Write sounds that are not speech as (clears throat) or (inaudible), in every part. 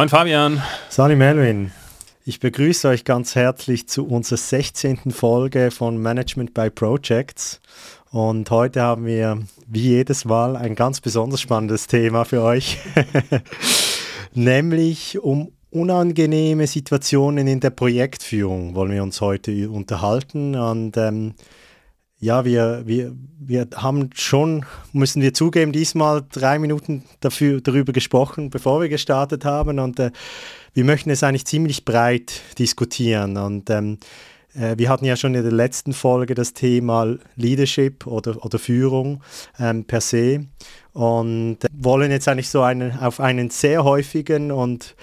Moin Fabian. Sali Melvin. Ich begrüße euch ganz herzlich zu unserer 16. Folge von Management by Projects. Und heute haben wir, wie jedes Mal, ein ganz besonders spannendes Thema für euch. (laughs) Nämlich um unangenehme Situationen in der Projektführung wollen wir uns heute unterhalten. Und ähm, ja, wir, wir, wir haben schon, müssen wir zugeben, diesmal drei Minuten dafür, darüber gesprochen, bevor wir gestartet haben. Und äh, wir möchten es eigentlich ziemlich breit diskutieren. Und ähm, äh, wir hatten ja schon in der letzten Folge das Thema Leadership oder, oder Führung ähm, per se und äh, wollen jetzt eigentlich so einen, auf einen sehr häufigen und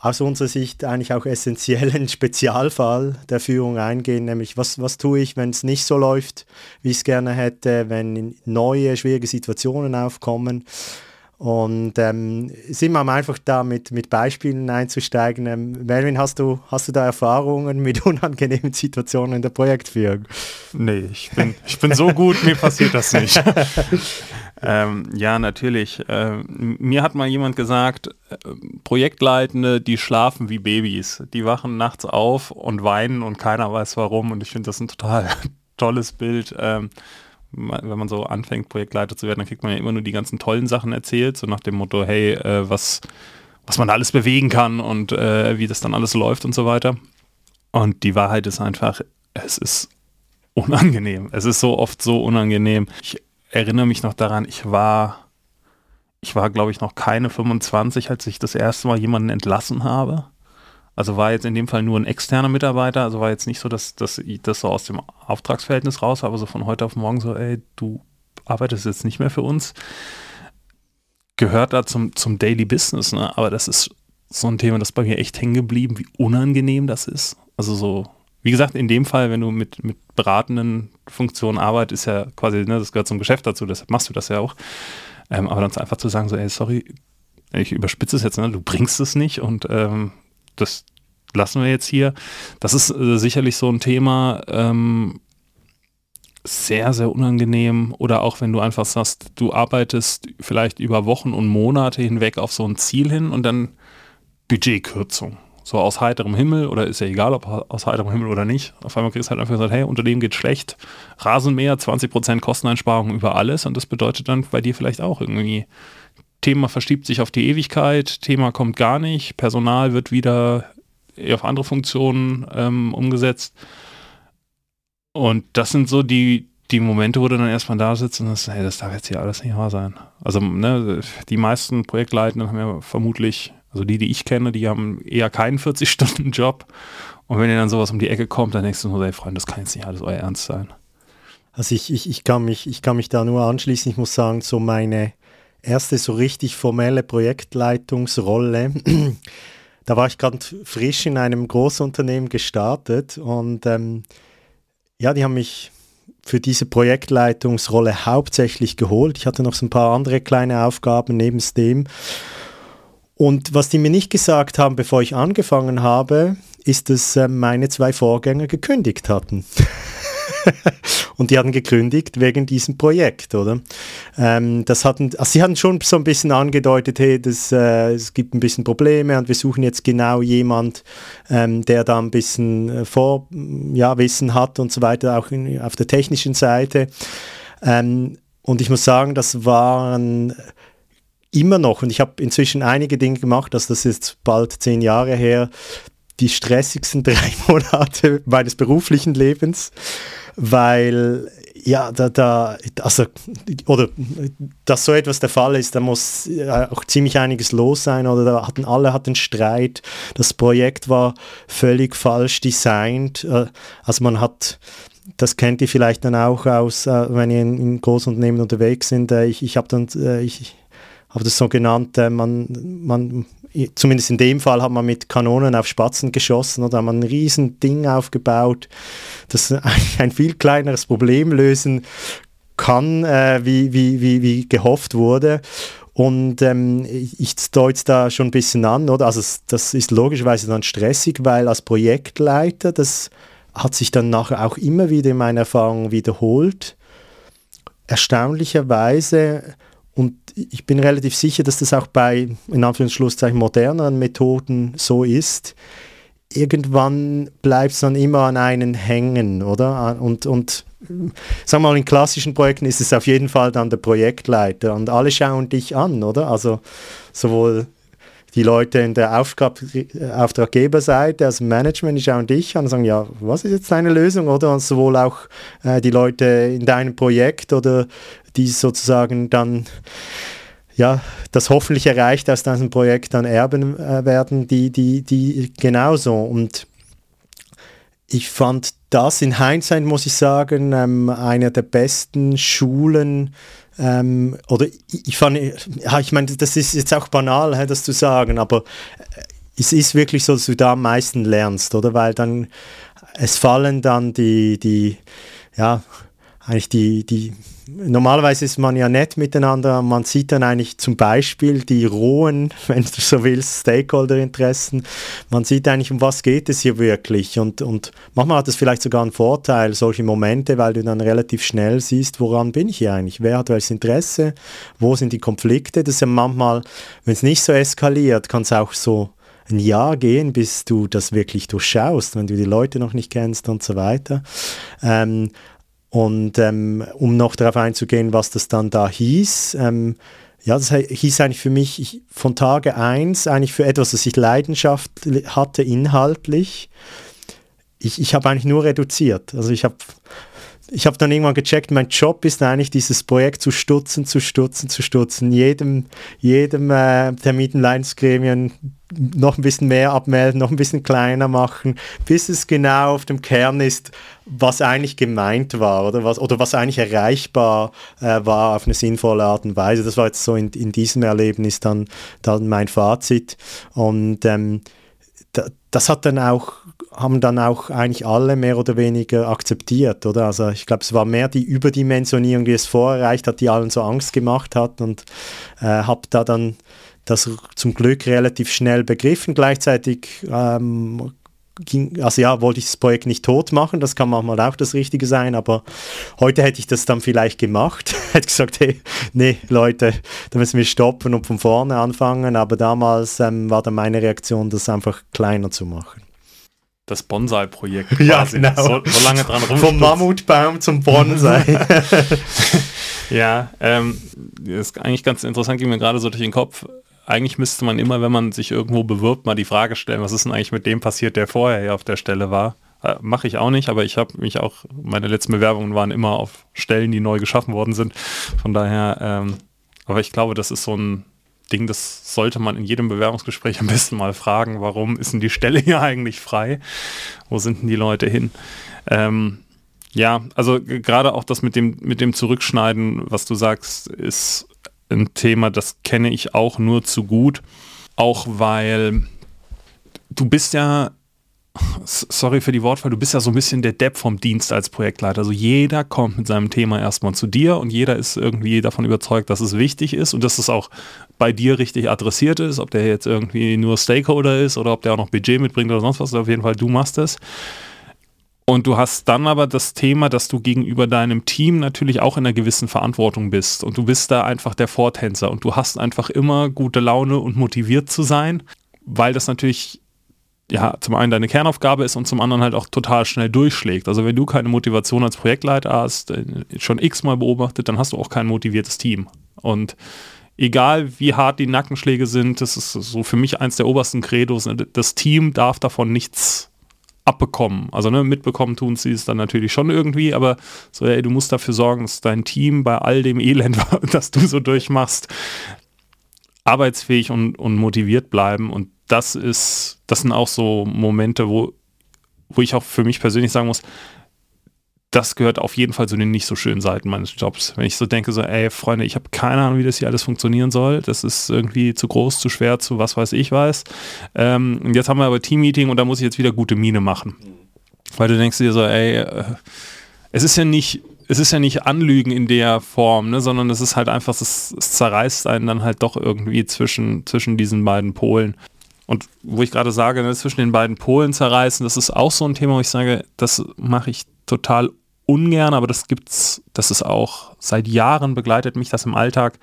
aus unserer Sicht eigentlich auch essentiellen Spezialfall der Führung eingehen, nämlich was, was tue ich, wenn es nicht so läuft, wie ich es gerne hätte, wenn neue schwierige Situationen aufkommen und ähm, sind wir einfach da mit, mit Beispielen einzusteigen. Ähm, Melvin, hast du, hast du da Erfahrungen mit (laughs) unangenehmen Situationen in der Projektführung? Nee, ich bin, ich bin so gut, mir passiert das nicht. (laughs) ähm, ja, natürlich. Ähm, mir hat mal jemand gesagt, äh, Projektleitende, die schlafen wie Babys. Die wachen nachts auf und weinen und keiner weiß warum. Und ich finde das ein total (laughs) tolles Bild. Ähm, wenn man so anfängt, Projektleiter zu werden, dann kriegt man ja immer nur die ganzen tollen Sachen erzählt, so nach dem Motto, hey, äh, was, was man da alles bewegen kann und äh, wie das dann alles läuft und so weiter. Und die Wahrheit ist einfach, es ist unangenehm. Es ist so oft so unangenehm. Ich erinnere mich noch daran, ich war, ich war, glaube ich, noch keine 25, als ich das erste Mal jemanden entlassen habe. Also war jetzt in dem Fall nur ein externer Mitarbeiter, also war jetzt nicht so, dass, dass ich das so aus dem Auftragsverhältnis raus habe, so von heute auf morgen so, ey, du arbeitest jetzt nicht mehr für uns. Gehört da zum, zum Daily Business, ne? aber das ist so ein Thema, das bei mir echt hängen geblieben, wie unangenehm das ist. Also so, wie gesagt, in dem Fall, wenn du mit, mit beratenden Funktionen arbeitest, ist ja quasi, ne, das gehört zum Geschäft dazu, deshalb machst du das ja auch. Ähm, aber dann einfach zu sagen, so, ey, sorry, ich überspitze es jetzt, ne, du bringst es nicht und ähm, das lassen wir jetzt hier. Das ist äh, sicherlich so ein Thema, ähm, sehr, sehr unangenehm. Oder auch wenn du einfach sagst, du arbeitest vielleicht über Wochen und Monate hinweg auf so ein Ziel hin und dann Budgetkürzung. So aus heiterem Himmel oder ist ja egal, ob aus heiterem Himmel oder nicht. Auf einmal kriegst du halt einfach gesagt, hey, Unternehmen geht schlecht, Rasenmäher, 20% Kosteneinsparung über alles und das bedeutet dann bei dir vielleicht auch irgendwie Thema verschiebt sich auf die Ewigkeit, Thema kommt gar nicht, Personal wird wieder auf andere Funktionen ähm, umgesetzt. Und das sind so die, die Momente, wo du dann erstmal da sitzt und sagst, hey, das darf jetzt hier alles nicht wahr sein. Also ne, die meisten Projektleitenden haben ja vermutlich, also die, die ich kenne, die haben eher keinen 40-Stunden-Job. Und wenn dir dann sowas um die Ecke kommt, dann denkst du nur, ey Freund, das kann jetzt nicht alles euer Ernst sein. Also ich, ich, ich, kann mich, ich kann mich da nur anschließen. Ich muss sagen, so meine erste so richtig formelle Projektleitungsrolle, (clears throat) da war ich gerade frisch in einem Großunternehmen gestartet und ähm, ja, die haben mich für diese Projektleitungsrolle hauptsächlich geholt. Ich hatte noch so ein paar andere kleine Aufgaben neben dem. Und was die mir nicht gesagt haben, bevor ich angefangen habe, ist, dass äh, meine zwei Vorgänger gekündigt hatten. (laughs) und die hatten gekündigt wegen diesem Projekt, oder? Ähm, das hatten, also sie hatten schon so ein bisschen angedeutet, hey, das, äh, es gibt ein bisschen Probleme und wir suchen jetzt genau jemand, ähm, der da ein bisschen äh, ja, hat und so weiter, auch in, auf der technischen Seite. Ähm, und ich muss sagen, das waren immer noch, und ich habe inzwischen einige Dinge gemacht, also das ist bald zehn Jahre her, die stressigsten (laughs) drei Monate meines beruflichen Lebens weil ja, da, da, also, oder dass so etwas der Fall ist, da muss auch ziemlich einiges los sein oder da hatten alle hatten Streit, das Projekt war völlig falsch designt, äh, also man hat das kennt ihr vielleicht dann auch aus, äh, wenn ihr in, Großunternehmen unterwegs sind. Äh, ich ich habe dann, ich habe das so genannt, man, man zumindest in dem Fall hat man mit Kanonen auf Spatzen geschossen oder hat man ein riesen Ding aufgebaut, das (laughs) ein viel kleineres Problem lösen kann, äh, wie, wie, wie, wie gehofft wurde. Und ähm, ich deute da schon ein bisschen an, oder? Also das ist logischerweise dann stressig, weil als Projektleiter, das hat sich dann nachher auch immer wieder in meiner Erfahrung wiederholt, erstaunlicherweise und ich bin relativ sicher, dass das auch bei, in Anführungszeichen, moderneren Methoden so ist. Irgendwann bleibt es dann immer an einen hängen, oder? Und, und sagen wir mal, in klassischen Projekten ist es auf jeden Fall dann der Projektleiter und alle schauen dich an, oder? Also sowohl die Leute in der Auftrag Auftraggeberseite, also Management, die schauen dich an und sagen, ja, was ist jetzt deine Lösung, oder? Und sowohl auch äh, die Leute in deinem Projekt oder die sozusagen dann ja, das hoffentlich erreicht aus diesem Projekt dann erben äh, werden, die, die, die genauso. Und ich fand das in Hindsight, muss ich sagen, ähm, einer der besten Schulen, ähm, oder ich, ich fand, ja, ich meine, das ist jetzt auch banal, hey, das zu sagen, aber äh, es ist wirklich so, dass du da am meisten lernst, oder? Weil dann, es fallen dann die, die, ja, eigentlich die, die normalerweise ist man ja nett miteinander. Man sieht dann eigentlich zum Beispiel die rohen, (laughs) wenn du so willst, Stakeholder-Interessen. Man sieht eigentlich, um was geht es hier wirklich. Und, und manchmal hat es vielleicht sogar einen Vorteil, solche Momente, weil du dann relativ schnell siehst, woran bin ich hier eigentlich? Wer hat welches Interesse? Wo sind die Konflikte? Das ist ja manchmal, wenn es nicht so eskaliert, kann es auch so ein Jahr gehen, bis du das wirklich durchschaust, wenn du die Leute noch nicht kennst und so weiter. Ähm, und ähm, um noch darauf einzugehen, was das dann da hieß, ähm, ja, das hieß eigentlich für mich ich, von Tage 1 eigentlich für etwas, das ich Leidenschaft hatte inhaltlich. Ich, ich habe eigentlich nur reduziert. Also ich habe ich habe dann irgendwann gecheckt, mein Job ist eigentlich dieses Projekt zu stutzen, zu stutzen, zu stutzen, jedem, jedem äh, Terminleitungsgremien noch ein bisschen mehr abmelden, noch ein bisschen kleiner machen, bis es genau auf dem Kern ist, was eigentlich gemeint war oder was, oder was eigentlich erreichbar äh, war auf eine sinnvolle Art und Weise. Das war jetzt so in, in diesem Erlebnis dann, dann mein Fazit. Und ähm, da, das hat dann auch, haben dann auch eigentlich alle mehr oder weniger akzeptiert, oder? Also ich glaube, es war mehr die Überdimensionierung, die es vorher erreicht hat, die allen so Angst gemacht hat und äh, habe da dann das zum Glück relativ schnell begriffen. Gleichzeitig ähm, ging, also ja, wollte ich das Projekt nicht tot machen, das kann manchmal auch das Richtige sein, aber heute hätte ich das dann vielleicht gemacht, (laughs) hätte gesagt, hey, nee, Leute, da müssen wir stoppen und von vorne anfangen, aber damals ähm, war dann meine Reaktion, das einfach kleiner zu machen. Das Bonsai-Projekt (laughs) Ja, genau. So, so lange dran Vom Mammutbaum zum Bonsai. (laughs) ja, ähm, ist eigentlich ganz interessant, ging mir gerade so durch den Kopf eigentlich müsste man immer, wenn man sich irgendwo bewirbt, mal die Frage stellen, was ist denn eigentlich mit dem passiert, der vorher hier auf der Stelle war. Äh, Mache ich auch nicht, aber ich habe mich auch, meine letzten Bewerbungen waren immer auf Stellen, die neu geschaffen worden sind. Von daher, ähm, aber ich glaube, das ist so ein Ding, das sollte man in jedem Bewerbungsgespräch am besten mal fragen, warum ist denn die Stelle hier (laughs) eigentlich frei? Wo sind denn die Leute hin? Ähm, ja, also gerade auch das mit dem, mit dem Zurückschneiden, was du sagst, ist ein Thema, das kenne ich auch nur zu gut. Auch weil du bist ja, sorry für die Wortwahl, du bist ja so ein bisschen der Depp vom Dienst als Projektleiter. Also jeder kommt mit seinem Thema erstmal zu dir und jeder ist irgendwie davon überzeugt, dass es wichtig ist und dass es auch bei dir richtig adressiert ist, ob der jetzt irgendwie nur Stakeholder ist oder ob der auch noch Budget mitbringt oder sonst was. Auf jeden Fall, du machst es. Und du hast dann aber das Thema, dass du gegenüber deinem Team natürlich auch in einer gewissen Verantwortung bist. Und du bist da einfach der Vortänzer. Und du hast einfach immer gute Laune und motiviert zu sein, weil das natürlich ja, zum einen deine Kernaufgabe ist und zum anderen halt auch total schnell durchschlägt. Also wenn du keine Motivation als Projektleiter hast, äh, schon x-mal beobachtet, dann hast du auch kein motiviertes Team. Und egal wie hart die Nackenschläge sind, das ist so für mich eins der obersten Credos, das Team darf davon nichts abbekommen. Also ne, mitbekommen tun sie es dann natürlich schon irgendwie, aber so, ey, du musst dafür sorgen, dass dein Team bei all dem Elend, (laughs) das du so durchmachst, arbeitsfähig und, und motiviert bleiben. Und das ist, das sind auch so Momente, wo, wo ich auch für mich persönlich sagen muss, das gehört auf jeden Fall zu den nicht so schönen Seiten meines Jobs. Wenn ich so denke, so, ey, Freunde, ich habe keine Ahnung, wie das hier alles funktionieren soll. Das ist irgendwie zu groß, zu schwer, zu was weiß ich weiß. Ähm, jetzt haben wir aber Team-Meeting und da muss ich jetzt wieder gute Miene machen. Weil du denkst dir so, ey, äh, es ist ja nicht, es ist ja nicht Anlügen in der Form, ne, sondern es ist halt einfach, es, es zerreißt einen dann halt doch irgendwie zwischen, zwischen diesen beiden Polen. Und wo ich gerade sage, ne, zwischen den beiden Polen zerreißen, das ist auch so ein Thema, wo ich sage, das mache ich total ungern, aber das gibt's, das ist auch seit Jahren begleitet mich das im Alltag,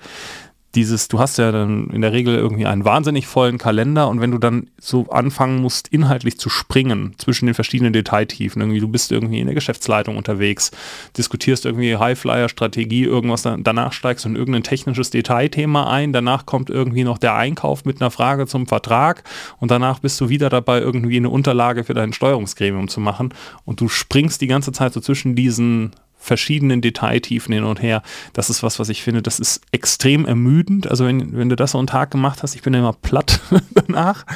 dieses, du hast ja dann in der Regel irgendwie einen wahnsinnig vollen Kalender und wenn du dann so anfangen musst, inhaltlich zu springen zwischen den verschiedenen Detailtiefen, irgendwie du bist irgendwie in der Geschäftsleitung unterwegs, diskutierst irgendwie Highflyer-Strategie, irgendwas, danach steigst du in irgendein technisches Detailthema ein, danach kommt irgendwie noch der Einkauf mit einer Frage zum Vertrag und danach bist du wieder dabei, irgendwie eine Unterlage für dein Steuerungsgremium zu machen und du springst die ganze Zeit so zwischen diesen verschiedenen Detailtiefen hin und her. Das ist was, was ich finde, das ist extrem ermüdend. Also wenn, wenn du das so einen Tag gemacht hast, ich bin immer platt (laughs) danach.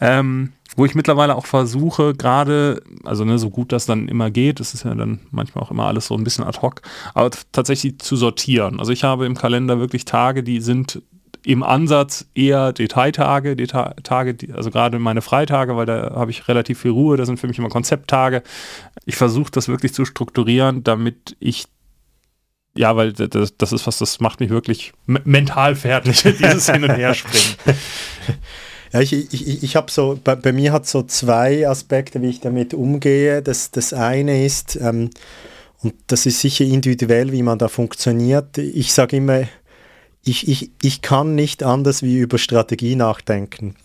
Ähm, wo ich mittlerweile auch versuche, gerade, also ne, so gut das dann immer geht, das ist ja dann manchmal auch immer alles so ein bisschen ad hoc, aber tatsächlich zu sortieren. Also ich habe im Kalender wirklich Tage, die sind im Ansatz eher Detailtage, Detail Tage, also gerade meine Freitage, weil da habe ich relativ viel Ruhe, das sind für mich immer Konzepttage. Ich versuche das wirklich zu strukturieren, damit ich ja, weil das, das ist was, das macht mich wirklich mental fertig, (laughs) dieses Hin- und Herspringen. Ja, ich, ich, ich habe so, bei, bei, mir hat so zwei Aspekte, wie ich damit umgehe. Das, das eine ist, ähm, und das ist sicher individuell, wie man da funktioniert. Ich sage immer, ich, ich, ich kann nicht anders wie über Strategie nachdenken.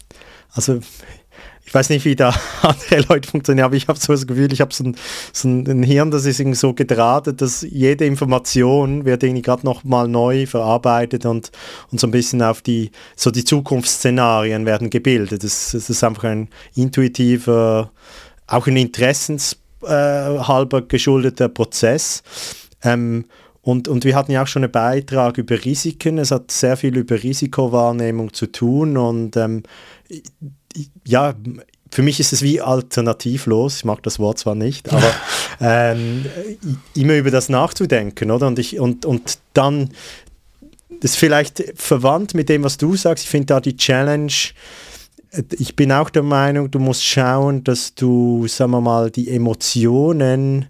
Also ich weiß nicht, wie da (laughs) andere Leute funktionieren, aber ich habe so das Gefühl, ich habe so ein, so ein Hirn, das ist irgendwie so gedrahtet, dass jede Information wird irgendwie gerade nochmal neu verarbeitet und, und so ein bisschen auf die, so die Zukunftsszenarien werden gebildet. Das, das ist einfach ein intuitiver, auch ein interessenshalber äh, geschuldeter Prozess. Ähm, und, und wir hatten ja auch schon einen Beitrag über Risiken. Es hat sehr viel über Risikowahrnehmung zu tun. Und ähm, ja, für mich ist es wie alternativlos. Ich mag das Wort zwar nicht, (laughs) aber ähm, immer über das nachzudenken, oder? Und, ich, und, und dann, das ist vielleicht verwandt mit dem, was du sagst. Ich finde da die Challenge, ich bin auch der Meinung, du musst schauen, dass du, sagen wir mal, die Emotionen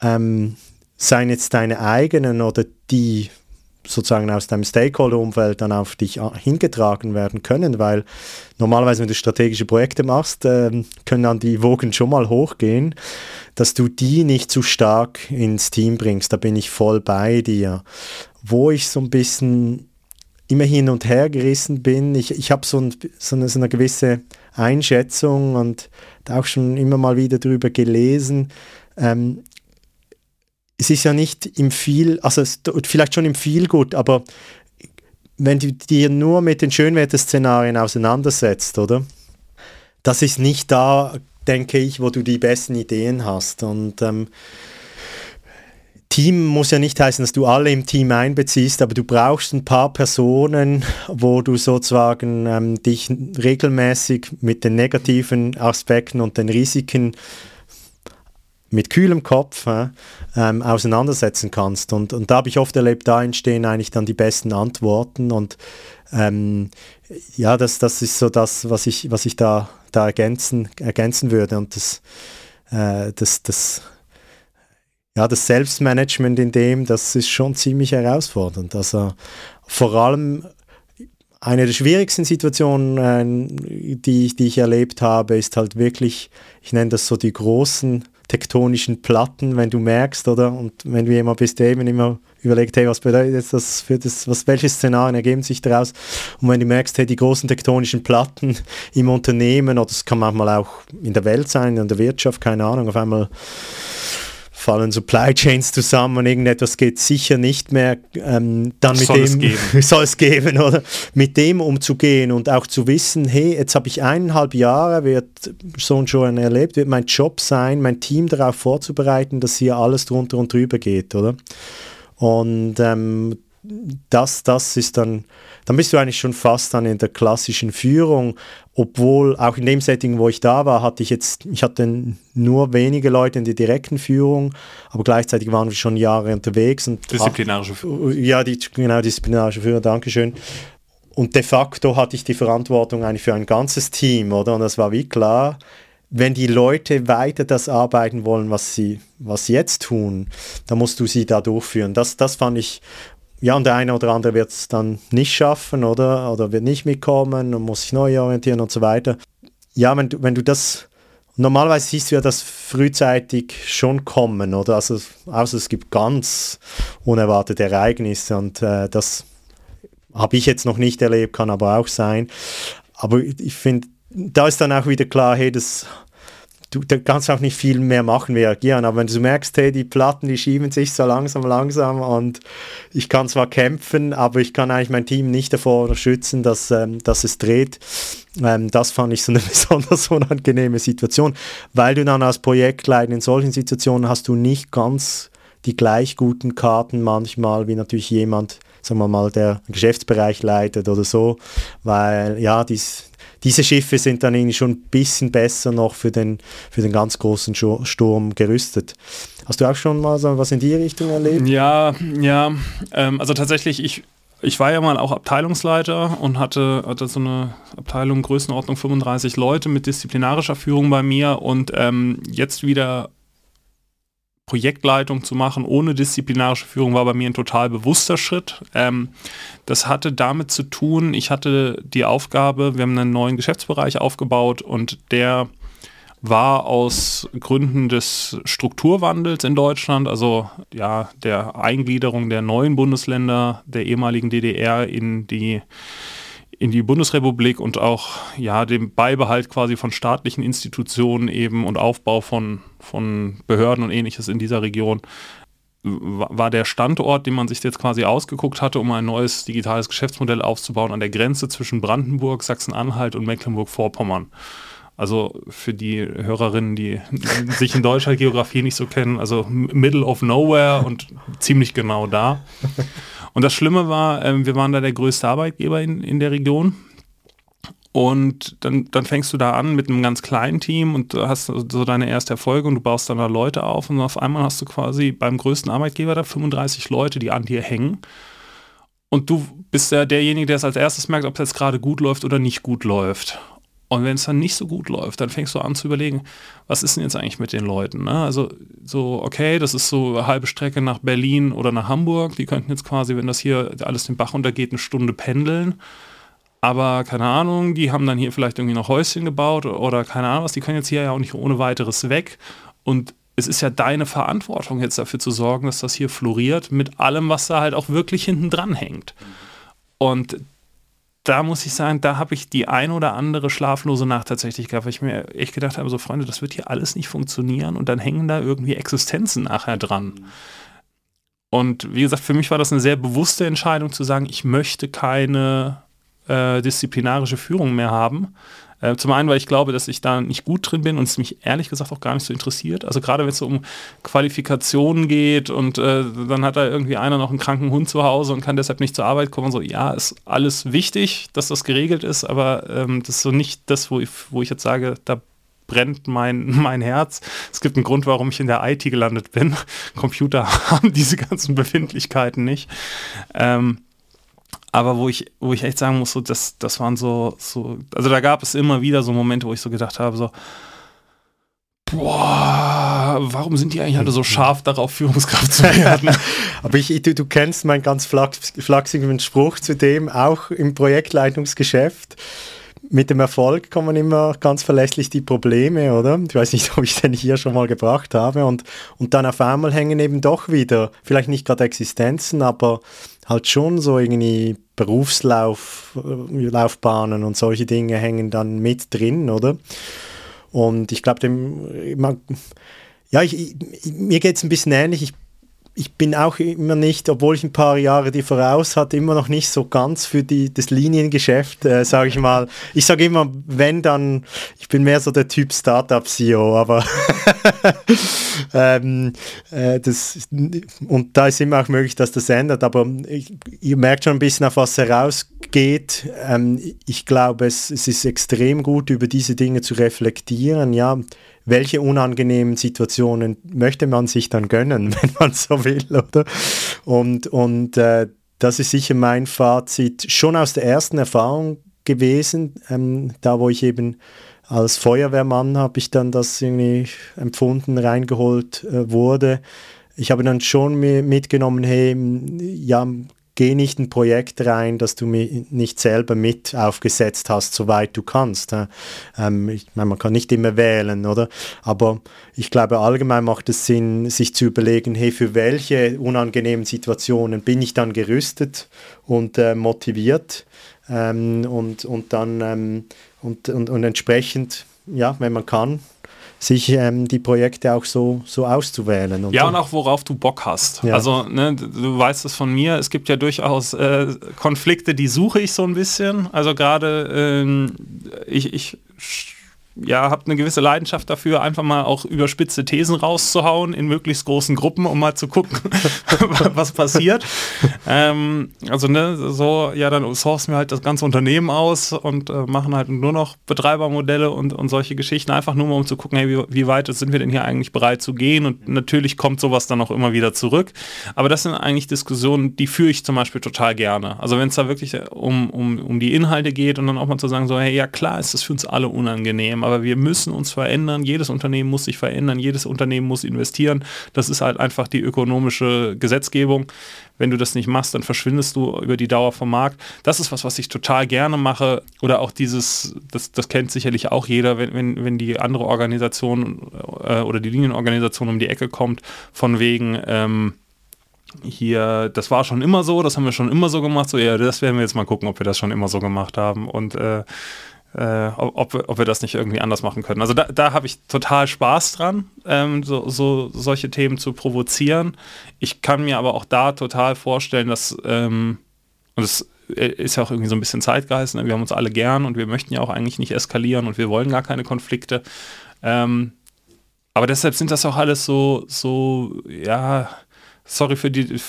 ähm, seien jetzt deine eigenen oder die sozusagen aus deinem Stakeholder-Umfeld dann auf dich hingetragen werden können, weil normalerweise, wenn du strategische Projekte machst, äh, können dann die Wogen schon mal hochgehen, dass du die nicht zu stark ins Team bringst. Da bin ich voll bei dir. Wo ich so ein bisschen immer hin und her gerissen bin, ich, ich habe so, ein, so, eine, so eine gewisse Einschätzung und auch schon immer mal wieder darüber gelesen. Ähm, es ist ja nicht im viel, also es, vielleicht schon im viel gut, aber wenn du dir nur mit den Schönwetterszenarien auseinandersetzt, oder? Das ist nicht da, denke ich, wo du die besten Ideen hast. Und ähm, Team muss ja nicht heißen, dass du alle im Team einbeziehst, aber du brauchst ein paar Personen, wo du sozusagen ähm, dich regelmäßig mit den negativen Aspekten und den Risiken mit kühlem Kopf äh, ähm, auseinandersetzen kannst. Und, und da habe ich oft erlebt, da entstehen eigentlich dann die besten Antworten. Und ähm, ja, das, das ist so das, was ich, was ich da, da ergänzen, ergänzen würde. Und das, äh, das, das, ja, das Selbstmanagement in dem, das ist schon ziemlich herausfordernd. Also vor allem eine der schwierigsten Situationen, äh, die, die ich erlebt habe, ist halt wirklich, ich nenne das so die großen tektonischen Platten, wenn du merkst, oder? Und wenn du jemand bist, der eben immer überlegt, hey, was bedeutet das für das, was, welche Szenarien ergeben sich daraus? Und wenn du merkst, hey, die großen tektonischen Platten (laughs) im Unternehmen, oder es kann manchmal auch in der Welt sein, in der Wirtschaft, keine Ahnung, auf einmal fallen Supply Chains zusammen, irgendetwas geht sicher nicht mehr, ähm, dann mit soll dem es (laughs) soll es geben, oder? Mit dem umzugehen und auch zu wissen, hey, jetzt habe ich eineinhalb Jahre, wird so und schon erlebt, wird mein Job sein, mein Team darauf vorzubereiten, dass hier alles drunter und drüber geht, oder? Und ähm, das, das ist dann, dann bist du eigentlich schon fast dann in der klassischen Führung, obwohl auch in dem Setting, wo ich da war, hatte ich jetzt, ich hatte nur wenige Leute in der direkten Führung, aber gleichzeitig waren wir schon Jahre unterwegs. Und disziplinarische Führung. Ja, die, genau, disziplinarische Führung, Dankeschön. Und de facto hatte ich die Verantwortung eigentlich für ein ganzes Team, oder? Und das war wie klar, wenn die Leute weiter das arbeiten wollen, was sie, was sie jetzt tun, dann musst du sie da durchführen. Das, das fand ich ja, und der eine oder andere wird es dann nicht schaffen, oder? Oder wird nicht mitkommen und muss sich neu orientieren und so weiter. Ja, wenn du, wenn du das, Normalerweise siehst du ja das frühzeitig schon kommen, oder? Also, außer es gibt ganz unerwartete Ereignisse und äh, das habe ich jetzt noch nicht erlebt, kann aber auch sein. Aber ich finde, da ist dann auch wieder klar, hey, das du da kannst auch nicht viel mehr machen, reagieren. Aber wenn du merkst, hey, die Platten, die schieben sich so langsam, langsam und ich kann zwar kämpfen, aber ich kann eigentlich mein Team nicht davor schützen, dass, ähm, dass es dreht. Ähm, das fand ich so eine (laughs) besonders unangenehme Situation, weil du dann als Projektleiter in solchen Situationen hast du nicht ganz die gleich guten Karten manchmal, wie natürlich jemand, sagen wir mal, der Geschäftsbereich leitet oder so, weil ja, dies, diese Schiffe sind dann irgendwie schon ein bisschen besser noch für den, für den ganz großen Sturm gerüstet. Hast du auch schon mal so was in die Richtung erlebt? Ja, ja. Ähm, also tatsächlich, ich, ich war ja mal auch Abteilungsleiter und hatte, hatte so eine Abteilung Größenordnung 35 Leute mit disziplinarischer Führung bei mir und ähm, jetzt wieder Projektleitung zu machen ohne disziplinarische Führung war bei mir ein total bewusster Schritt. Ähm, das hatte damit zu tun, ich hatte die Aufgabe, wir haben einen neuen Geschäftsbereich aufgebaut und der war aus Gründen des Strukturwandels in Deutschland, also ja, der Eingliederung der neuen Bundesländer der ehemaligen DDR in die in die Bundesrepublik und auch ja dem Beibehalt quasi von staatlichen Institutionen eben und Aufbau von, von Behörden und ähnliches in dieser Region war der Standort, den man sich jetzt quasi ausgeguckt hatte, um ein neues digitales Geschäftsmodell aufzubauen, an der Grenze zwischen Brandenburg, Sachsen-Anhalt und Mecklenburg-Vorpommern. Also für die Hörerinnen, die (laughs) sich in deutscher Geografie nicht so kennen, also Middle of Nowhere und ziemlich genau da. Und das Schlimme war, äh, wir waren da der größte Arbeitgeber in, in der Region. Und dann, dann fängst du da an mit einem ganz kleinen Team und hast so deine erste Erfolge und du baust dann da Leute auf und auf einmal hast du quasi beim größten Arbeitgeber da 35 Leute, die an dir hängen. Und du bist ja derjenige, der es als erstes merkt, ob es jetzt gerade gut läuft oder nicht gut läuft. Und wenn es dann nicht so gut läuft, dann fängst du an zu überlegen, was ist denn jetzt eigentlich mit den Leuten? Ne? Also so, okay, das ist so eine halbe Strecke nach Berlin oder nach Hamburg. Die könnten jetzt quasi, wenn das hier alles den Bach untergeht, eine Stunde pendeln. Aber keine Ahnung, die haben dann hier vielleicht irgendwie noch Häuschen gebaut oder keine Ahnung was, die können jetzt hier ja auch nicht ohne weiteres weg. Und es ist ja deine Verantwortung, jetzt dafür zu sorgen, dass das hier floriert, mit allem, was da halt auch wirklich hinten dran hängt. Und da muss ich sagen, da habe ich die ein oder andere schlaflose Nacht tatsächlich gehabt, weil ich mir echt gedacht habe, so Freunde, das wird hier alles nicht funktionieren und dann hängen da irgendwie Existenzen nachher dran. Und wie gesagt, für mich war das eine sehr bewusste Entscheidung zu sagen, ich möchte keine äh, disziplinarische Führung mehr haben, äh, zum einen, weil ich glaube, dass ich da nicht gut drin bin und es mich ehrlich gesagt auch gar nicht so interessiert. Also gerade wenn es so um Qualifikationen geht und äh, dann hat da irgendwie einer noch einen kranken Hund zu Hause und kann deshalb nicht zur Arbeit kommen. So, ja, ist alles wichtig, dass das geregelt ist, aber ähm, das ist so nicht das, wo ich, wo ich jetzt sage, da brennt mein, (laughs) mein Herz. Es gibt einen Grund, warum ich in der IT gelandet bin. (laughs) Computer (laughs) haben diese ganzen Befindlichkeiten nicht. Ähm, aber wo ich, wo ich echt sagen muss, so, das, das waren so, so, also da gab es immer wieder so Momente, wo ich so gedacht habe, so, boah, warum sind die eigentlich alle so scharf darauf, Führungskraft zu werden? (laughs) Aber ich, du, du kennst meinen ganz flachs, flachsigen Spruch zu dem, auch im Projektleitungsgeschäft. Mit dem Erfolg kommen immer ganz verlässlich die Probleme, oder? Ich weiß nicht, (laughs) ob ich den hier schon mal gebracht habe. Und, und dann auf einmal hängen eben doch wieder, vielleicht nicht gerade Existenzen, aber halt schon so irgendwie Berufslaufbahnen äh, und solche Dinge hängen dann mit drin, oder? Und ich glaube, ja, ich, ich, mir geht es ein bisschen ähnlich. Ich ich bin auch immer nicht, obwohl ich ein paar Jahre die voraus hatte, immer noch nicht so ganz für die, das Liniengeschäft, äh, sage ich mal. Ich sage immer, wenn dann, ich bin mehr so der Typ Startup-CEO, aber (laughs) ähm, äh, das, und da ist immer auch möglich, dass das ändert, aber ich, ihr merkt schon ein bisschen, auf was herausgeht. Ähm, ich glaube, es, es ist extrem gut, über diese Dinge zu reflektieren, ja welche unangenehmen Situationen möchte man sich dann gönnen, (laughs) wenn man so will, oder? Und, und äh, das ist sicher mein Fazit, schon aus der ersten Erfahrung gewesen, ähm, da wo ich eben als Feuerwehrmann habe ich dann das irgendwie empfunden, reingeholt äh, wurde. Ich habe dann schon mitgenommen, hey, ja, geh nicht ein Projekt rein, das du nicht selber mit aufgesetzt hast, soweit du kannst. Ähm, ich meine, man kann nicht immer wählen, oder? Aber ich glaube, allgemein macht es Sinn, sich zu überlegen, hey, für welche unangenehmen Situationen bin ich dann gerüstet und äh, motiviert ähm, und, und dann ähm, und, und, und entsprechend, ja, wenn man kann, sich ähm, die Projekte auch so, so auszuwählen. Und ja, so. und auch worauf du Bock hast. Ja. Also, ne, du weißt es von mir, es gibt ja durchaus äh, Konflikte, die suche ich so ein bisschen. Also gerade ähm, ich, ich ja, habt eine gewisse Leidenschaft dafür, einfach mal auch überspitze Thesen rauszuhauen in möglichst großen Gruppen, um mal zu gucken, (laughs) was passiert. ähm, also ne, so, ja, dann sourcen wir halt das ganze Unternehmen aus und äh, machen halt nur noch Betreibermodelle und, und solche Geschichten, einfach nur mal um zu gucken, hey, wie, wie weit sind wir denn hier eigentlich bereit zu gehen? Und natürlich kommt sowas dann auch immer wieder zurück. Aber das sind eigentlich Diskussionen, die führe ich zum Beispiel total gerne. Also wenn es da wirklich um, um, um die Inhalte geht und dann auch mal zu sagen, so, hey, ja klar ist das für uns alle unangenehm aber wir müssen uns verändern. Jedes Unternehmen muss sich verändern, jedes Unternehmen muss investieren. Das ist halt einfach die ökonomische Gesetzgebung. Wenn du das nicht machst, dann verschwindest du über die Dauer vom Markt. Das ist was, was ich total gerne mache. Oder auch dieses, das, das kennt sicherlich auch jeder, wenn, wenn, wenn die andere Organisation äh, oder die Linienorganisation um die Ecke kommt, von wegen, ähm, hier, das war schon immer so, das haben wir schon immer so gemacht, so ja, das werden wir jetzt mal gucken, ob wir das schon immer so gemacht haben. Und äh, äh, ob, ob wir das nicht irgendwie anders machen können. Also da, da habe ich total Spaß dran, ähm, so, so, solche Themen zu provozieren. Ich kann mir aber auch da total vorstellen, dass, ähm, und das ist ja auch irgendwie so ein bisschen Zeitgeist, ne? wir haben uns alle gern und wir möchten ja auch eigentlich nicht eskalieren und wir wollen gar keine Konflikte. Ähm, aber deshalb sind das auch alles so, so, ja, sorry für die,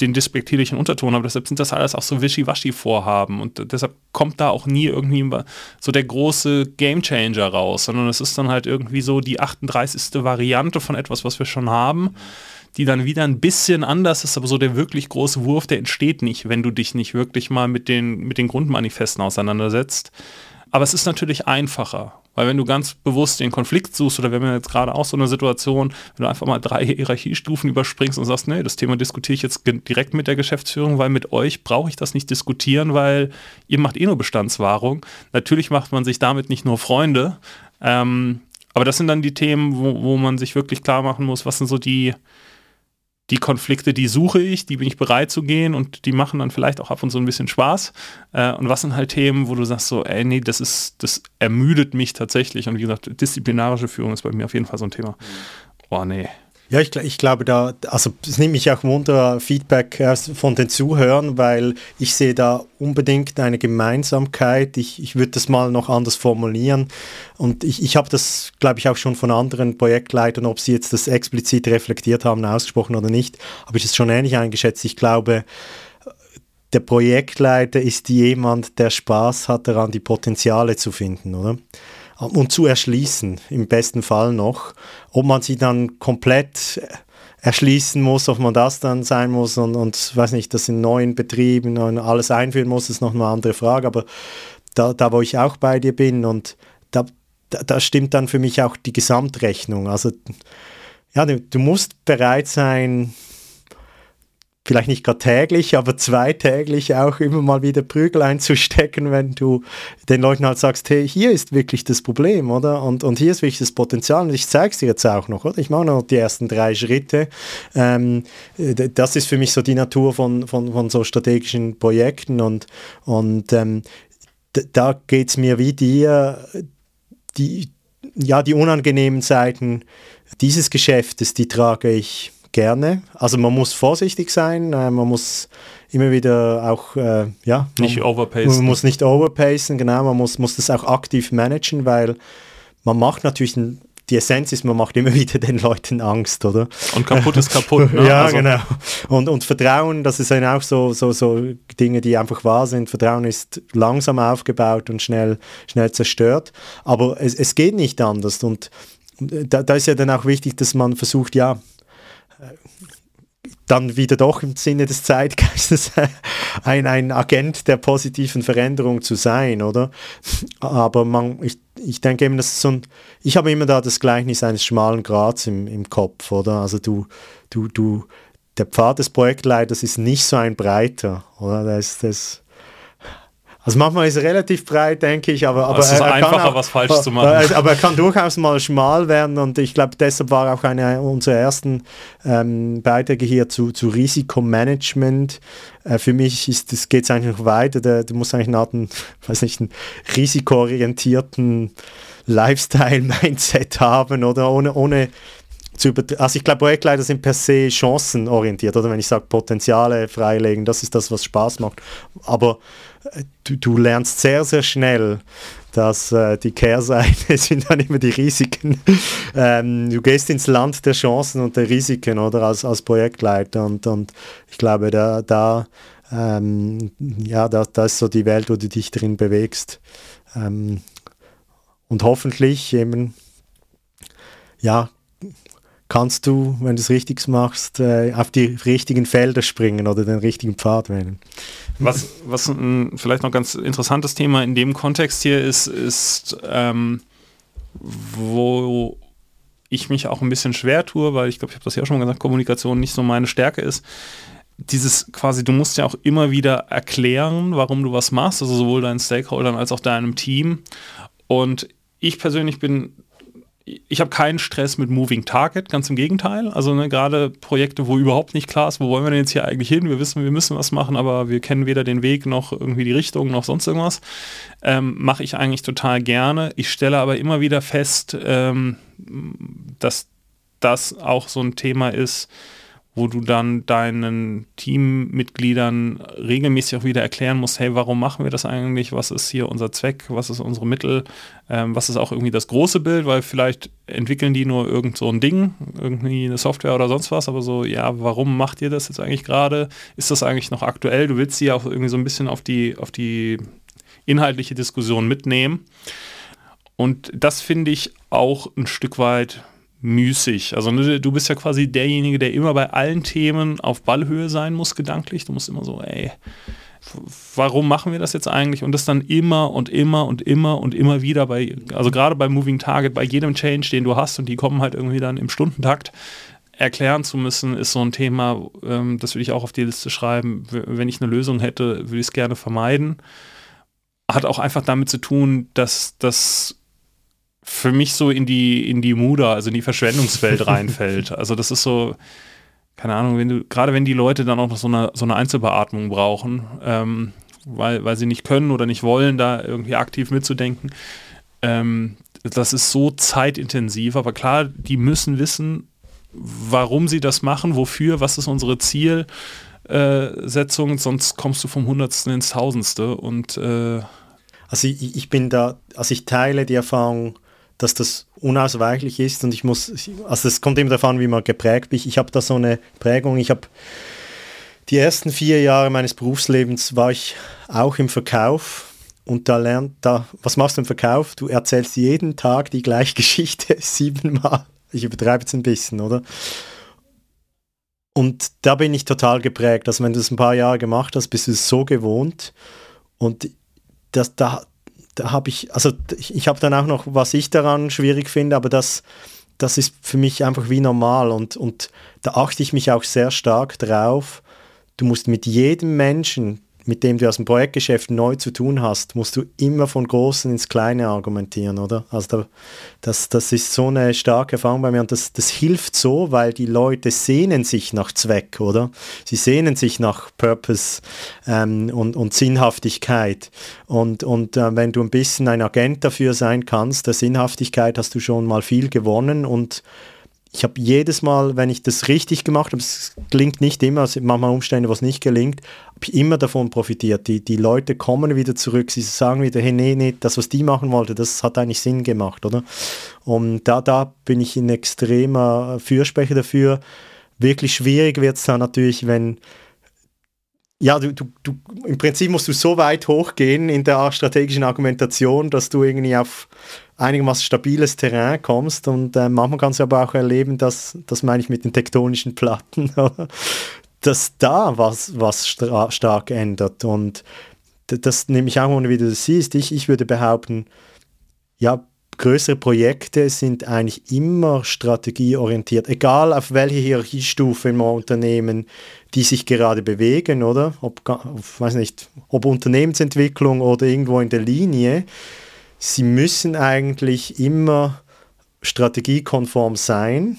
den despektierlichen Unterton, aber deshalb sind das alles auch so Wischiwaschi-Vorhaben und deshalb kommt da auch nie irgendwie so der große Gamechanger raus, sondern es ist dann halt irgendwie so die 38. Variante von etwas, was wir schon haben, die dann wieder ein bisschen anders ist, aber so der wirklich große Wurf, der entsteht nicht, wenn du dich nicht wirklich mal mit den, mit den Grundmanifesten auseinandersetzt. Aber es ist natürlich einfacher. Weil wenn du ganz bewusst den Konflikt suchst, oder wenn wir jetzt gerade auch so eine Situation, wenn du einfach mal drei Hierarchiestufen überspringst und sagst, nee, das Thema diskutiere ich jetzt direkt mit der Geschäftsführung, weil mit euch brauche ich das nicht diskutieren, weil ihr macht eh nur Bestandswahrung. Natürlich macht man sich damit nicht nur Freunde, ähm, aber das sind dann die Themen, wo, wo man sich wirklich klar machen muss, was sind so die, die Konflikte, die suche ich, die bin ich bereit zu gehen und die machen dann vielleicht auch ab und zu ein bisschen Spaß. Äh, und was sind halt Themen, wo du sagst so, ey, nee, das ist, das ermüdet mich tatsächlich. Und wie gesagt, disziplinarische Führung ist bei mir auf jeden Fall so ein Thema. Oh, nee. Ja, ich, ich, glaube da, also es nimmt mich auch Wunder, Feedback von den Zuhörern, weil ich sehe da unbedingt eine Gemeinsamkeit. Ich, ich würde das mal noch anders formulieren. Und ich, ich habe das, glaube ich, auch schon von anderen Projektleitern, ob sie jetzt das explizit reflektiert haben, ausgesprochen oder nicht, habe ich es schon ähnlich eingeschätzt. Ich glaube, der Projektleiter ist jemand, der Spaß hat daran, die Potenziale zu finden, oder? Und zu erschließen, im besten Fall noch. Ob man sie dann komplett erschließen muss, ob man das dann sein muss und, und weiß nicht, das in neuen Betrieben und alles einführen muss, ist noch eine andere Frage, aber da, da wo ich auch bei dir bin und da, da, da stimmt dann für mich auch die Gesamtrechnung. Also ja, du, du musst bereit sein, vielleicht nicht gerade täglich, aber zweitäglich auch immer mal wieder Prügel einzustecken, wenn du den Leuten halt sagst, hey, hier ist wirklich das Problem, oder? Und, und hier ist wirklich das Potenzial und ich zeige es dir jetzt auch noch, oder? Ich mache noch die ersten drei Schritte. Ähm, das ist für mich so die Natur von, von, von so strategischen Projekten und, und ähm, da geht es mir wie dir, die, ja, die unangenehmen Seiten dieses Geschäftes, die trage ich gerne. Also man muss vorsichtig sein, äh, man muss immer wieder auch, äh, ja, nicht man, overpacen. Man muss nicht overpacen, genau, man muss, muss das auch aktiv managen, weil man macht natürlich ein, die Essenz ist, man macht immer (laughs) wieder den Leuten Angst, oder? Und kaputt ist kaputt. (laughs) Ne? ja, also. genau. Und, und Vertrauen, das ist dann auch so, so, so Dinge, die einfach wahr sind. Vertrauen ist langsam aufgebaut und schnell, schnell zerstört. Aber es, es geht nicht anders. Und da, da ist ja dann auch wichtig, dass man versucht, ja, dann wieder doch im Sinne des Zeitgeistes (laughs) ein, ein Agent der positiven Veränderung zu sein, oder? Aber man, ich, ich denke eben, das ist so ein, ich habe immer da das Gleichnis eines schmalen Grats im, im Kopf, oder? Also du, du, du, der Pfad des Projektleiters ist nicht so ein breiter, oder? Das, das, also manchmal ist er relativ breit, denke ich, aber, aber es ist er, er einfacher, auch, was falsch zu machen. Aber er kann durchaus mal schmal werden und ich glaube, deshalb war auch eine unserer ersten ähm, Beiträge hier zu, zu Risikomanagement. Äh, für mich ist das geht es eigentlich noch weiter. Der, du musst eigentlich eine Art, weiß nicht, einen risikoorientierten Lifestyle-Mindset haben oder ohne, ohne also ich glaube, Projektleiter sind per se chancenorientiert, oder wenn ich sage Potenziale freilegen, das ist das, was Spaß macht. Aber du, du lernst sehr, sehr schnell, dass äh, die Kehrseite (laughs) sind dann immer die Risiken. ähm, du gehst ins Land der Chancen und der Risiken, oder als, als Projektleiter. Und, und ich glaube, da, da ähm, ja, da, da ist so die Welt, wo du dich drin bewegst. Ähm, und hoffentlich eben, ja, kannst du, wenn du es richtig machst, äh, auf die richtigen Felder springen oder den richtigen Pfad wählen. Was, was ein vielleicht noch ganz interessantes Thema in dem Kontext hier ist, ist, ähm, wo ich mich auch ein bisschen schwer tue, weil ich glaube, ich habe das ja schon mal gesagt, Kommunikation nicht so meine Stärke ist. Dieses quasi, du musst ja auch immer wieder erklären, warum du was machst, also sowohl deinen Stakeholdern als auch deinem Team. Und ich persönlich bin ich habe keinen Stress mit Moving Target, ganz im Gegenteil. Also ne, gerade Projekte, wo überhaupt nicht klar ist, wo wollen wir denn jetzt hier eigentlich hin? Wir wissen, wir müssen was machen, aber wir kennen weder den Weg noch irgendwie die Richtung noch sonst irgendwas. Ähm, Mache ich eigentlich total gerne. Ich stelle aber immer wieder fest, ähm, dass das auch so ein Thema ist, wo du dann deinen Teammitgliedern regelmäßig auch wieder erklären musst, hey, warum machen wir das eigentlich? Was ist hier unser Zweck? Was ist unsere Mittel? Ähm, was ist auch irgendwie das große Bild? Weil vielleicht entwickeln die nur irgend so ein Ding, irgendwie eine Software oder sonst was, aber so, ja, warum macht ihr das jetzt eigentlich gerade? Ist das eigentlich noch aktuell? Du willst sie auch irgendwie so ein bisschen auf die, auf die inhaltliche Diskussion mitnehmen. Und das finde ich auch ein Stück weit müßig. Also ne, du bist ja quasi derjenige, der immer bei allen Themen auf Ballhöhe sein muss, gedanklich. Du musst immer so, ey, warum machen wir das jetzt eigentlich? Und das dann immer und immer und immer und immer wieder bei, also gerade bei Moving Target, bei jedem Change, den du hast und die kommen halt irgendwie dann im Stundentakt, erklären zu müssen, ist so ein Thema, ähm, das würde ich auch auf die Liste schreiben. Wenn ich eine Lösung hätte, würde ich es gerne vermeiden. Hat auch einfach damit zu tun, dass das für mich so in die, in die Muda, also in die Verschwendungswelt (laughs) reinfällt. Also das ist so, keine Ahnung, wenn du, gerade wenn die Leute dann auch noch so eine, so eine Einzelbeatmung brauchen, ähm, weil, weil sie nicht können oder nicht wollen, da irgendwie aktiv mitzudenken, ähm, das ist so zeitintensiv, aber klar, die müssen wissen, warum sie das machen, wofür, was ist unsere Zielsetzung, sonst kommst du vom Hundertsten ins Tausendste und äh also ich, ich bin da, also ich teile die Erfahrung dass das unausweichlich ist und ich muss, also es kommt immer davon, wie man geprägt ist. Ich habe da so eine Prägung, ich habe die ersten vier Jahre meines Berufslebens war ich auch im Verkauf und da lernt, da, was machst du im Verkauf? Du erzählst jeden Tag die gleiche (laughs) Geschichte siebenmal. Ich übertreibe jetzt ein bisschen, oder? Und da bin ich total geprägt. Also wenn du es ein paar Jahre gemacht hast, bist du es so gewohnt. Und das, da, da habe ich, also ich, ich habe dann auch noch, was ich daran schwierig finde, aber das, das ist für mich einfach wie normal und, und da achte ich mich auch sehr stark drauf. Du musst mit jedem Menschen, mit dem du aus dem Projektgeschäft neu zu tun hast, musst du immer von Großen ins Kleine argumentieren, oder? Also da, das, das ist so eine starke Erfahrung bei mir und das, das hilft so, weil die Leute sehnen sich nach Zweck, oder? Sie sehnen sich nach Purpose ähm, und, und Sinnhaftigkeit. Und, und äh, wenn du ein bisschen ein Agent dafür sein kannst, der Sinnhaftigkeit, hast du schon mal viel gewonnen und ich habe jedes Mal, wenn ich das richtig gemacht habe, es gelingt nicht immer, es sind manchmal Umstände, wo es nicht gelingt, habe ich immer davon profitiert. Die, die Leute kommen wieder zurück, sie sagen wieder, hey, nee, nee, das, was die machen wollte, das hat eigentlich Sinn gemacht, oder? Und da, da bin ich ein extremer Fürsprecher dafür. Wirklich schwierig wird es dann natürlich, wenn ja, du, du, du, im Prinzip musst du so weit hochgehen in der strategischen Argumentation, dass du irgendwie auf einigermaßen stabiles Terrain kommst und äh, manchmal kannst du aber auch erleben, dass, das meine ich mit den tektonischen Platten, (laughs) dass da was, was stark ändert und das nehme ich auch mal, wie du das siehst. Ich, ich würde behaupten, ja, größere Projekte sind eigentlich immer strategieorientiert, egal auf welche Hierarchiestufe im Unternehmen die sich gerade bewegen, oder? Ob, weiß nicht, ob Unternehmensentwicklung oder irgendwo in der Linie. Sie müssen eigentlich immer strategiekonform sein,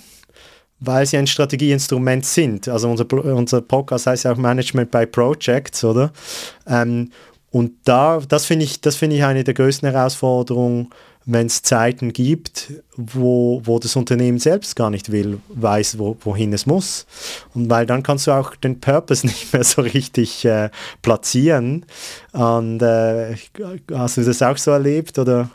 weil sie ein Strategieinstrument sind. Also unser, unser Podcast heißt ja auch Management by Projects, oder? Ähm, und da, das finde ich, das finde ich eine der größten Herausforderungen, wenn es Zeiten gibt, wo, wo das Unternehmen selbst gar nicht will, weiß, wo, wohin es muss. Und weil dann kannst du auch den Purpose (laughs) nicht mehr so richtig äh, platzieren. Und äh, hast du das auch so erlebt? Oder?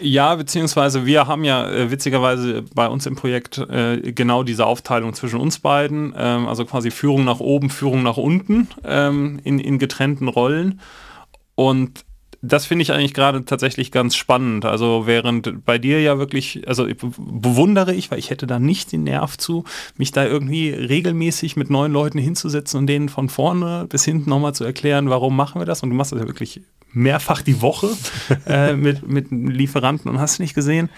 Ja, beziehungsweise wir haben ja äh, witzigerweise bei uns im Projekt äh, genau diese Aufteilung zwischen uns beiden, ähm, also quasi Führung nach oben, Führung nach unten ähm, in, in getrennten Rollen. Und das finde ich eigentlich gerade tatsächlich ganz spannend. Also während bei dir ja wirklich, also bewundere ich, weil ich hätte da nicht den Nerv zu, mich da irgendwie regelmäßig mit neuen Leuten hinzusetzen und denen von vorne bis hinten nochmal zu erklären, warum machen wir das. Und du machst das ja wirklich mehrfach die Woche (laughs) äh, mit, mit Lieferanten und hast nicht gesehen.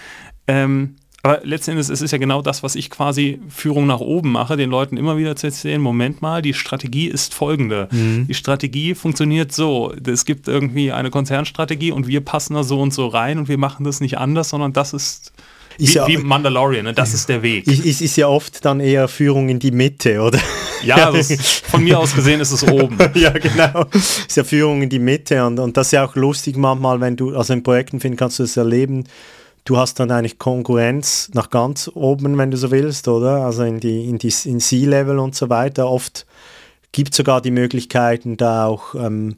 Ähm, aber letzten Endes ist es ja genau das, was ich quasi Führung nach oben mache, den Leuten immer wieder zu erzählen, Moment mal, die Strategie ist folgende. Mhm. Die Strategie funktioniert so. Es gibt irgendwie eine Konzernstrategie und wir passen da so und so rein und wir machen das nicht anders, sondern das ist wie, ja, wie, Mandalorian, ne? das ist der Weg. Ist, ist ja oft dann eher Führung in die Mitte, oder? Ja, also von mir aus gesehen ist es oben. (laughs) ja, genau. Ist ja Führung in die Mitte und, und das ist ja auch lustig manchmal, wenn du, also in Projekten finden, kannst du das erleben, du hast dann eigentlich Konkurrenz nach ganz oben, wenn du so willst, oder? Also in die, in die in C-Level und so weiter. Oft gibt es sogar die Möglichkeiten, da auch ähm,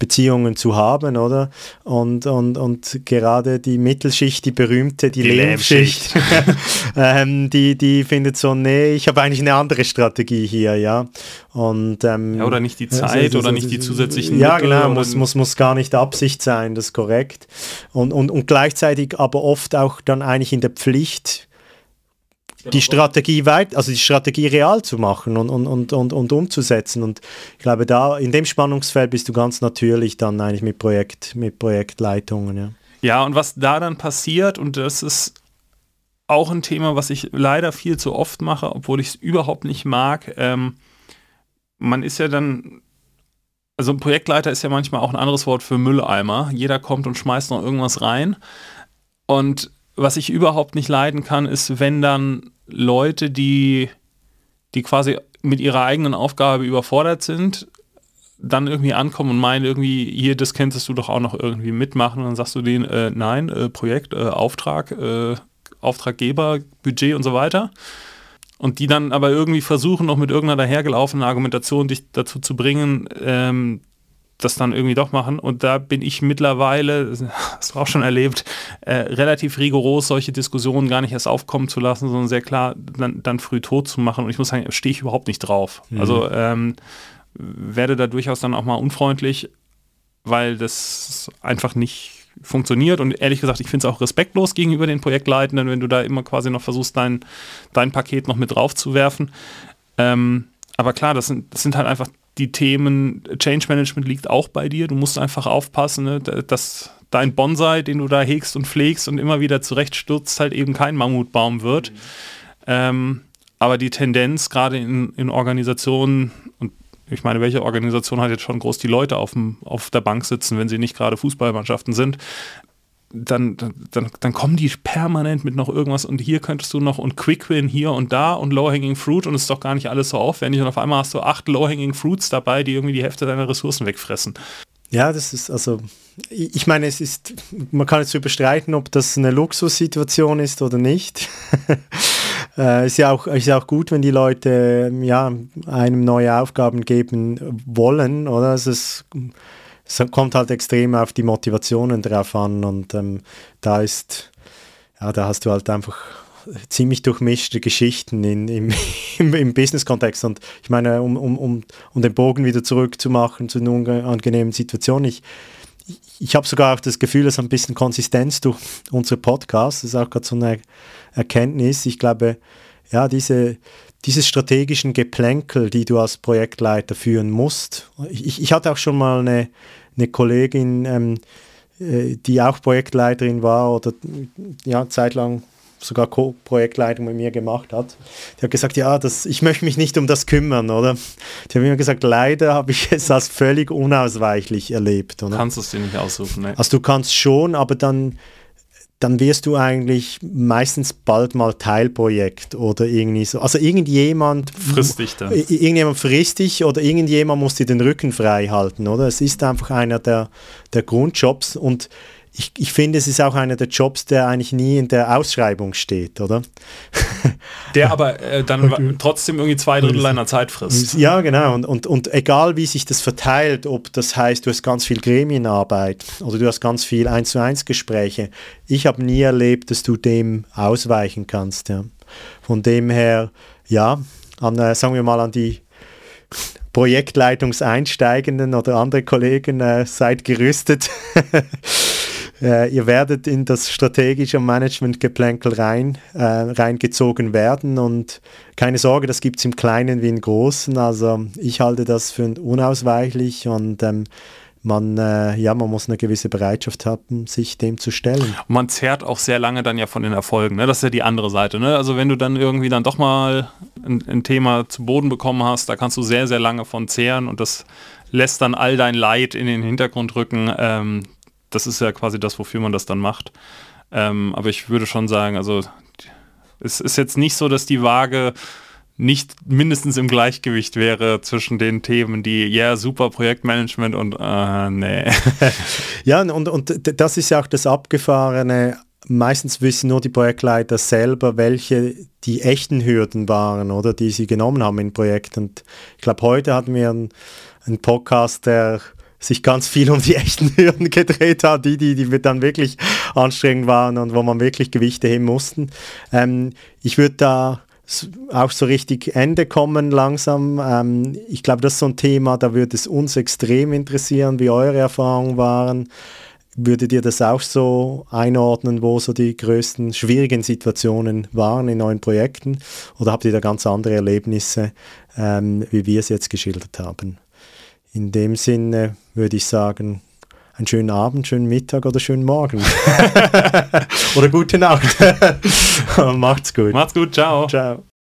Beziehungen zu haben, oder? Und, und, und gerade die Mittelschicht, die berühmte, die, die Lehmschicht, (laughs) ähm, die, die findet so, nee, ich habe eigentlich eine andere Strategie hier, ja. Und, ähm, ja, oder nicht die Zeit also, oder nicht die zusätzlichen Ja, Mittel, genau, muss, muss, muss gar nicht Absicht sein, das ist korrekt. Und, und, und gleichzeitig aber oft auch dann eigentlich in der Pflicht, die Strategie weit, also die Strategie real zu machen und, und, und, und, und umzusetzen. Und ich glaube, da in dem Spannungsfeld bist du ganz natürlich dann eigentlich mit Projekt, mit Projektleitungen, ja. Ja, und was da dann passiert, und das ist auch ein Thema, was ich leider viel zu oft mache, obwohl ich es überhaupt nicht mag. Ähm, man ist ja dann, also ein Projektleiter ist ja manchmal auch ein anderes Wort für Mülleimer. Jeder kommt und schmeißt noch irgendwas rein. Und was ich überhaupt nicht leiden kann, ist, wenn dann Leute, die, die quasi mit ihrer eigenen Aufgabe überfordert sind, dann irgendwie ankommen und meinen, irgendwie, hier, das könntest du doch auch noch irgendwie mitmachen. Und dann sagst du denen, äh, nein, äh, Projekt, äh, Auftrag, äh, Auftraggeber, Budget und so weiter. Und die dann aber irgendwie versuchen, noch mit irgendeiner dahergelaufenen Argumentation dich dazu zu bringen, ähm, das dann irgendwie doch machen. Und da bin ich mittlerweile, (laughs) hast du auch schon erlebt, äh, relativ rigoros, solche Diskussionen gar nicht erst aufkommen zu lassen, sondern sehr klar dann, dann früh tot zu machen. Und ich muss sagen, stehe ich überhaupt nicht drauf. Mhm. Also ähm, werde da durchaus dann auch mal unfreundlich, weil das einfach nicht funktioniert. Und ehrlich gesagt, ich finde es auch respektlos gegenüber den Projektleitenden, wenn du da immer quasi noch versuchst, dein, dein Paket noch mit drauf zu werfen. Ähm, aber klar, das sind, das sind halt einfach die Themen Change Management liegt auch bei dir. Du musst einfach aufpassen, ne, dass dein Bonsai, den du da hegst und pflegst und immer wieder zurechtstürzt, halt eben kein Mammutbaum wird. Mhm. Ähm, aber die Tendenz, gerade in, in Organisationen, und ich meine, welche Organisation hat jetzt schon groß die Leute auf, dem, auf der Bank sitzen, wenn sie nicht gerade Fußballmannschaften sind, dann, dann, dann kommen die permanent mit noch irgendwas und hier könntest du noch und Quick Win hier und da und Low-Hanging Fruit und es ist doch gar nicht alles so aufwendig und auf einmal hast du acht Low-Hanging Fruits dabei, die irgendwie die Hälfte deiner Ressourcen wegfressen. Ja, das ist also, ich meine, es ist, man kann jetzt überstreiten, ob das eine Luxussituation ist oder nicht. (laughs) äh, ist, ja auch, ist ja auch gut, wenn die Leute ja, einem neue Aufgaben geben wollen, oder? Es ist, es kommt halt extrem auf die Motivationen drauf an und ähm, da ist, ja, da hast du halt einfach ziemlich durchmischte Geschichten in, im, (laughs) im, im Business-Kontext. Und ich meine, um, um, um, um den Bogen wieder zurückzumachen zu einer unangenehmen Situation, ich, ich, habe sogar auch das Gefühl, dass ein bisschen Konsistenz durch unsere Podcasts, das ist auch gerade so eine Erkenntnis. Ich glaube, ja, diese, dieses strategischen Geplänkel, die du als Projektleiter führen musst. Ich, ich hatte auch schon mal eine, eine Kollegin, ähm, äh, die auch Projektleiterin war oder ja, zeitlang sogar Co-Projektleitung mit mir gemacht hat. Die hat gesagt, ja, das, ich möchte mich nicht um das kümmern, oder? Die hat mir gesagt, leider habe ich es als völlig unausweichlich erlebt. Oder? Kannst du es dir nicht aussuchen, ne? Also du kannst schon, aber dann dann wirst du eigentlich meistens bald mal Teilprojekt oder irgendwie so. Also irgendjemand frisst dich dann. Irgendjemand frisst dich oder irgendjemand muss dir den Rücken frei halten, oder? Es ist einfach einer der, der Grundjobs und ich, ich finde, es ist auch einer der Jobs, der eigentlich nie in der Ausschreibung steht, oder? (laughs) Der aber äh, dann trotzdem irgendwie zwei Drittel deiner Zeit frisst. Ja, genau. Und, und, und egal, wie sich das verteilt, ob das heißt, du hast ganz viel Gremienarbeit oder du hast ganz viel 1 zu 1 Gespräche, ich habe nie erlebt, dass du dem ausweichen kannst. Ja. Von dem her, ja, an, äh, sagen wir mal an die Projektleitungseinsteigenden oder andere Kollegen, äh, seid gerüstet. (laughs) Äh, ihr werdet in das strategische Managementgeplänkel rein, äh, reingezogen werden und keine Sorge, das gibt es im Kleinen wie im Großen. Also ich halte das für unausweichlich und ähm, man, äh, ja, man muss eine gewisse Bereitschaft haben, sich dem zu stellen. Und man zehrt auch sehr lange dann ja von den Erfolgen. Ne? Das ist ja die andere Seite. Ne? Also wenn du dann irgendwie dann doch mal ein, ein, Thema zu Boden bekommen hast, da kannst du sehr, sehr lange von zehren und das lässt dann all dein Leid in den Hintergrund rücken. Ähm, das ist ja quasi das, wofür man das dann macht. Ähm, aber ich würde schon sagen, also es ist jetzt nicht so, dass die Waage nicht mindestens im Gleichgewicht wäre zwischen den Themen, die, ja, yeah, super Projektmanagement und, äh, nee. (laughs) ja, und, und das ist ja auch das Abgefahrene. Meistens wissen nur die Projektleiter selber, welche die echten Hürden waren, oder, die sie genommen haben in Projekten. Und ich glaube, heute hatten wir einen, einen Podcast, der sich ganz viel um die echten (laughs) Hürden gedreht hat, die, die, die dann wirklich anstrengend waren und wo man wirklich Gewichte heben mussten. Ähm, ich würde da auch so richtig Ende kommen langsam. Ähm, ich glaube, das ist so ein Thema, da würde es uns extrem interessieren, wie eure Erfahrungen waren. Würdet ihr das auch so einordnen, wo so die größten schwierigen Situationen waren in neuen Projekten? Oder habt ihr da ganz andere Erlebnisse, ähm, wie wir es jetzt geschildert haben? In dem Sinne würde ich sagen, einen schönen Abend, schönen Mittag oder schönen Morgen. (laughs) oder gute Nacht. (laughs) Macht's gut. Macht's gut, ciao. Ciao.